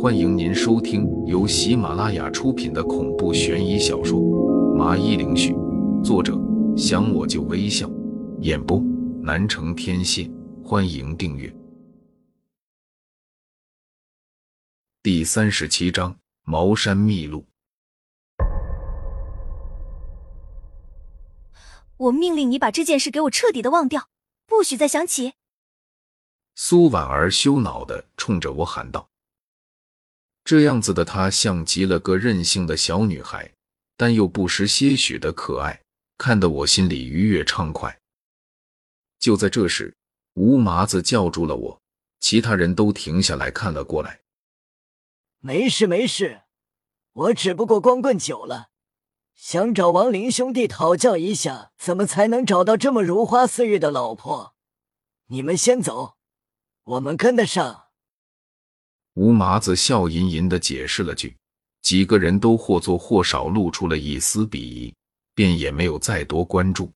欢迎您收听由喜马拉雅出品的恐怖悬疑小说《麻衣灵絮》，作者想我就微笑，演播南城天蝎。欢迎订阅。第三十七章：茅山秘录。我命令你把这件事给我彻底的忘掉，不许再想起。苏婉儿羞恼的冲着我喊道：“这样子的她像极了个任性的小女孩，但又不失些许的可爱，看得我心里愉悦畅快。”就在这时，吴麻子叫住了我，其他人都停下来看了过来。“没事没事，我只不过光棍久了，想找王林兄弟讨教一下，怎么才能找到这么如花似玉的老婆。你们先走。”我们跟得上。吴麻子笑吟吟的解释了句，几个人都或多或少露出了一丝鄙夷，便也没有再多关注。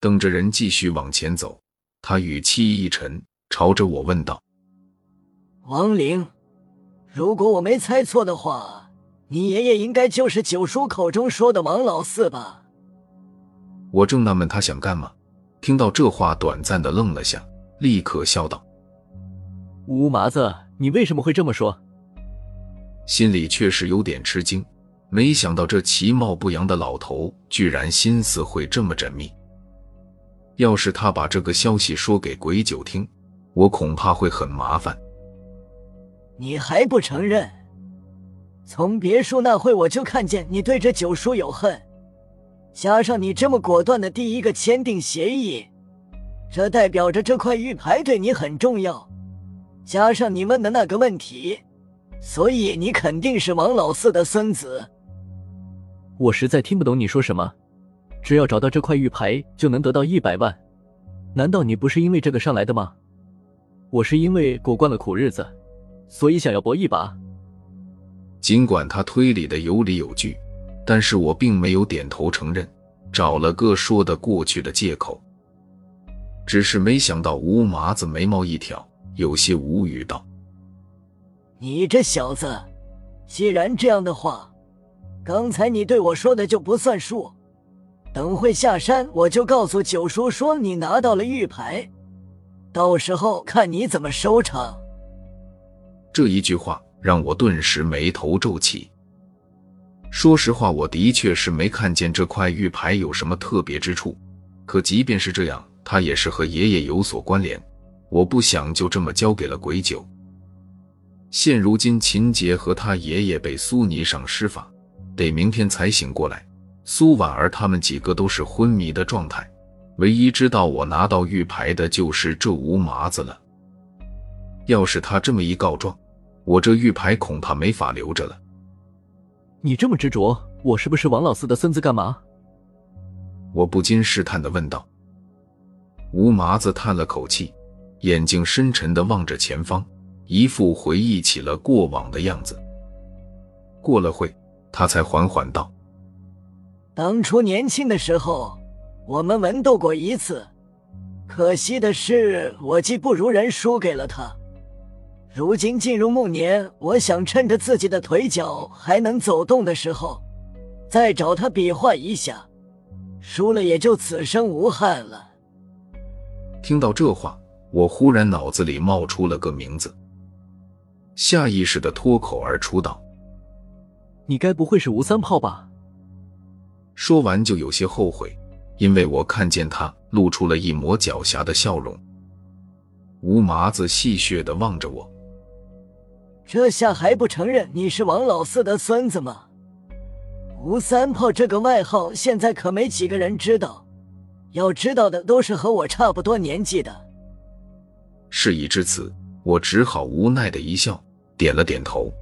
等着人继续往前走，他语气一沉，朝着我问道：“王玲，如果我没猜错的话，你爷爷应该就是九叔口中说的王老四吧？”我正纳闷他想干嘛，听到这话，短暂的愣了下。立刻笑道：“吴麻子，你为什么会这么说？”心里确实有点吃惊，没想到这其貌不扬的老头居然心思会这么缜密。要是他把这个消息说给鬼九听，我恐怕会很麻烦。你还不承认？从别墅那会我就看见你对这九叔有恨，加上你这么果断的第一个签订协议。这代表着这块玉牌对你很重要，加上你问的那个问题，所以你肯定是王老四的孙子。我实在听不懂你说什么。只要找到这块玉牌就能得到一百万，难道你不是因为这个上来的吗？我是因为过惯了苦日子，所以想要搏一把。尽管他推理的有理有据，但是我并没有点头承认，找了个说得过去的借口。只是没想到，吴麻子眉毛一挑，有些无语道：“你这小子，既然这样的话，刚才你对我说的就不算数。等会下山，我就告诉九叔说你拿到了玉牌，到时候看你怎么收场。”这一句话让我顿时眉头皱起。说实话，我的确是没看见这块玉牌有什么特别之处，可即便是这样。它也是和爷爷有所关联，我不想就这么交给了鬼九。现如今秦杰和他爷爷被苏尼上施法，得明天才醒过来。苏婉儿他们几个都是昏迷的状态，唯一知道我拿到玉牌的就是这吴麻子了。要是他这么一告状，我这玉牌恐怕没法留着了。你这么执着，我是不是王老四的孙子？干嘛？我不禁试探的问道。吴麻子叹了口气，眼睛深沉的望着前方，一副回忆起了过往的样子。过了会，他才缓缓道：“当初年轻的时候，我们文斗过一次，可惜的是我技不如人，输给了他。如今进入暮年，我想趁着自己的腿脚还能走动的时候，再找他比划一下，输了也就此生无憾了。”听到这话，我忽然脑子里冒出了个名字，下意识的脱口而出道：“你该不会是吴三炮吧？”说完就有些后悔，因为我看见他露出了一抹狡黠的笑容。吴麻子戏谑的望着我：“这下还不承认你是王老四的孙子吗？吴三炮这个外号，现在可没几个人知道。”要知道的都是和我差不多年纪的。事已至此，我只好无奈的一笑，点了点头。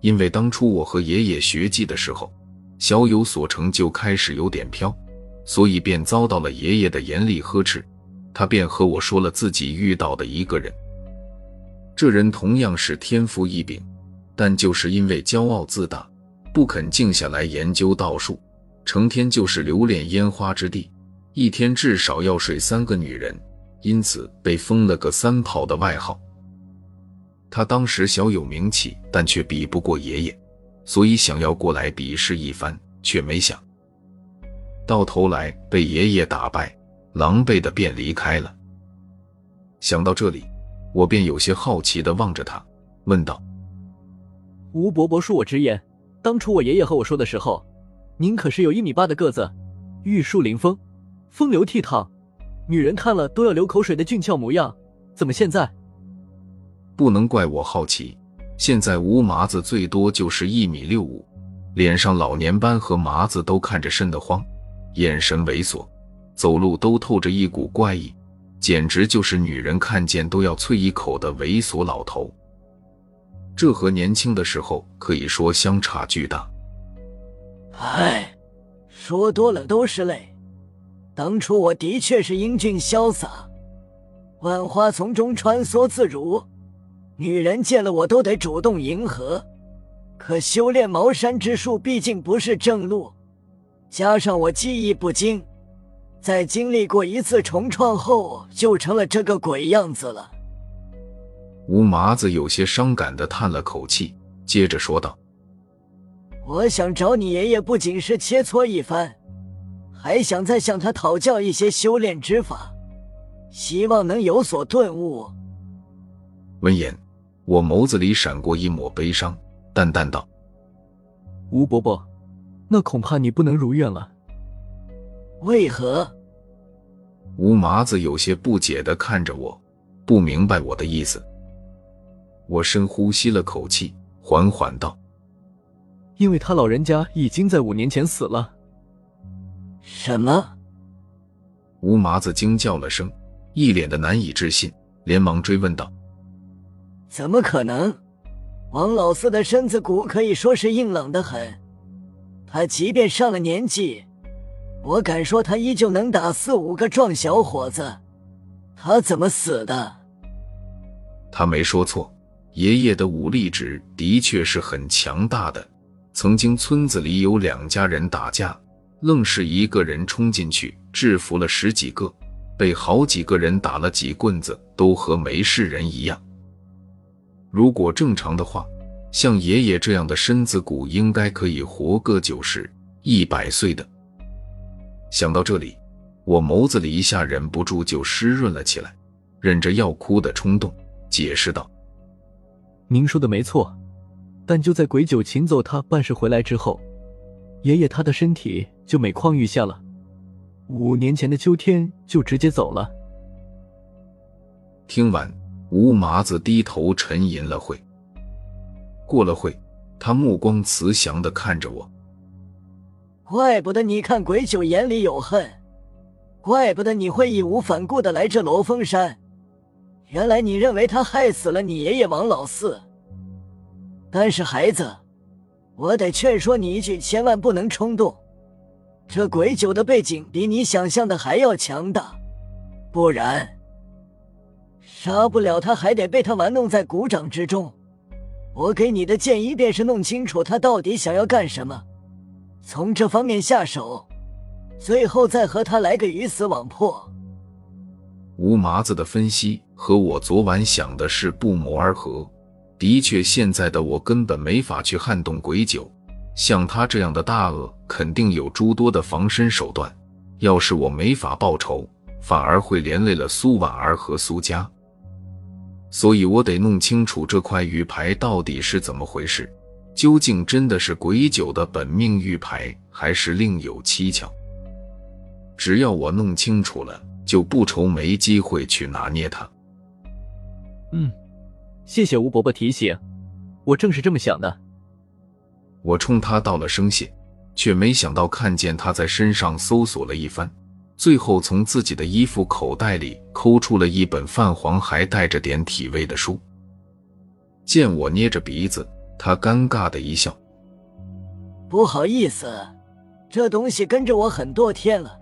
因为当初我和爷爷学技的时候，小有所成就开始有点飘，所以便遭到了爷爷的严厉呵斥。他便和我说了自己遇到的一个人。这人同样是天赋异禀，但就是因为骄傲自大，不肯静下来研究道术，成天就是留恋烟花之地。一天至少要睡三个女人，因此被封了个“三炮”的外号。他当时小有名气，但却比不过爷爷，所以想要过来比试一番，却没想到头来被爷爷打败，狼狈的便离开了。想到这里，我便有些好奇的望着他，问道：“吴伯伯，恕我直言，当初我爷爷和我说的时候，您可是有一米八的个子，玉树临风，风流倜傥，女人看了都要流口水的俊俏模样，怎么现在？”不能怪我好奇，现在吴麻子最多就是一米六五，脸上老年斑和麻子都看着瘆得慌，眼神猥琐，走路都透着一股怪异。简直就是女人看见都要啐一口的猥琐老头，这和年轻的时候可以说相差巨大。唉，说多了都是泪。当初我的确是英俊潇洒，万花丛中穿梭自如，女人见了我都得主动迎合。可修炼茅山之术毕竟不是正路，加上我技艺不精。在经历过一次重创后，就成了这个鬼样子了。吴麻子有些伤感的叹了口气，接着说道：“我想找你爷爷，不仅是切磋一番，还想再向他讨教一些修炼之法，希望能有所顿悟。”闻言，我眸子里闪过一抹悲伤，淡淡道：“吴伯伯，那恐怕你不能如愿了。”为何？吴麻子有些不解的看着我，不明白我的意思。我深呼吸了口气，缓缓道：“因为他老人家已经在五年前死了。”什么？吴麻子惊叫了声，一脸的难以置信，连忙追问道：“怎么可能？王老四的身子骨可以说是硬朗的很，他即便上了年纪。”我敢说，他依旧能打四五个壮小伙子。他怎么死的？他没说错，爷爷的武力值的确是很强大的。曾经村子里有两家人打架，愣是一个人冲进去制服了十几个，被好几个人打了几棍子，都和没事人一样。如果正常的话，像爷爷这样的身子骨，应该可以活个九十、一百岁的。想到这里，我眸子里一下忍不住就湿润了起来，忍着要哭的冲动，解释道：“您说的没错，但就在鬼九擒走他办事回来之后，爷爷他的身体就每况愈下了，五年前的秋天就直接走了。”听完，吴麻子低头沉吟了会，过了会，他目光慈祥的看着我。怪不得你看鬼九眼里有恨，怪不得你会义无反顾的来这罗峰山。原来你认为他害死了你爷爷王老四。但是孩子，我得劝说你一句，千万不能冲动。这鬼九的背景比你想象的还要强大，不然杀不了他，还得被他玩弄在股掌之中。我给你的建议便是弄清楚他到底想要干什么。从这方面下手，最后再和他来个鱼死网破。吴麻子的分析和我昨晚想的是不谋而合。的确，现在的我根本没法去撼动鬼九，像他这样的大鳄，肯定有诸多的防身手段。要是我没法报仇，反而会连累了苏婉儿和苏家。所以我得弄清楚这块玉牌到底是怎么回事。究竟真的是鬼九的本命玉牌，还是另有蹊跷？只要我弄清楚了，就不愁没机会去拿捏他。嗯，谢谢吴伯伯提醒，我正是这么想的。我冲他道了声谢，却没想到看见他在身上搜索了一番，最后从自己的衣服口袋里抠出了一本泛黄还带着点体味的书。见我捏着鼻子。他尴尬的一笑，不好意思，这东西跟着我很多天了，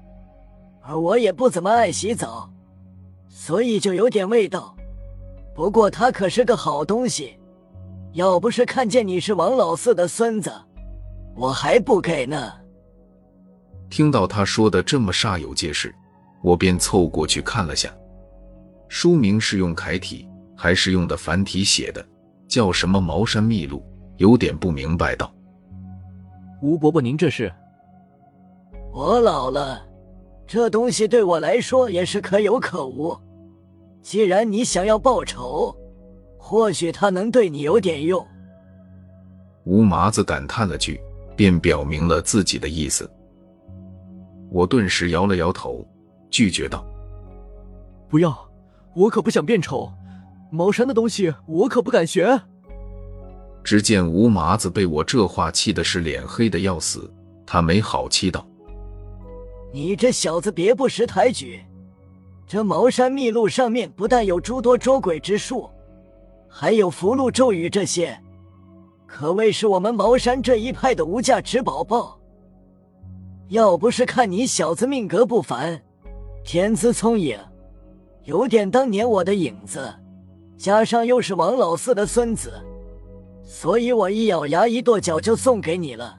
而我也不怎么爱洗澡，所以就有点味道。不过他可是个好东西，要不是看见你是王老四的孙子，我还不给呢。听到他说的这么煞有介事，我便凑过去看了下，书名是用楷体还是用的繁体写的？叫什么茅山秘录，有点不明白道：“吴伯伯，您这是？我老了，这东西对我来说也是可有可无。既然你想要报仇，或许他能对你有点用。”吴麻子感叹了句，便表明了自己的意思。我顿时摇了摇头，拒绝道：“不要，我可不想变丑。茅山的东西，我可不敢学。”只见吴麻子被我这话气的是脸黑的要死，他没好气道：“你这小子别不识抬举！这茅山秘录上面不但有诸多捉鬼之术，还有符箓咒语这些。”可谓是我们茅山这一派的无价之宝宝。要不是看你小子命格不凡，天资聪颖，有点当年我的影子，加上又是王老四的孙子，所以我一咬牙一跺脚就送给你了。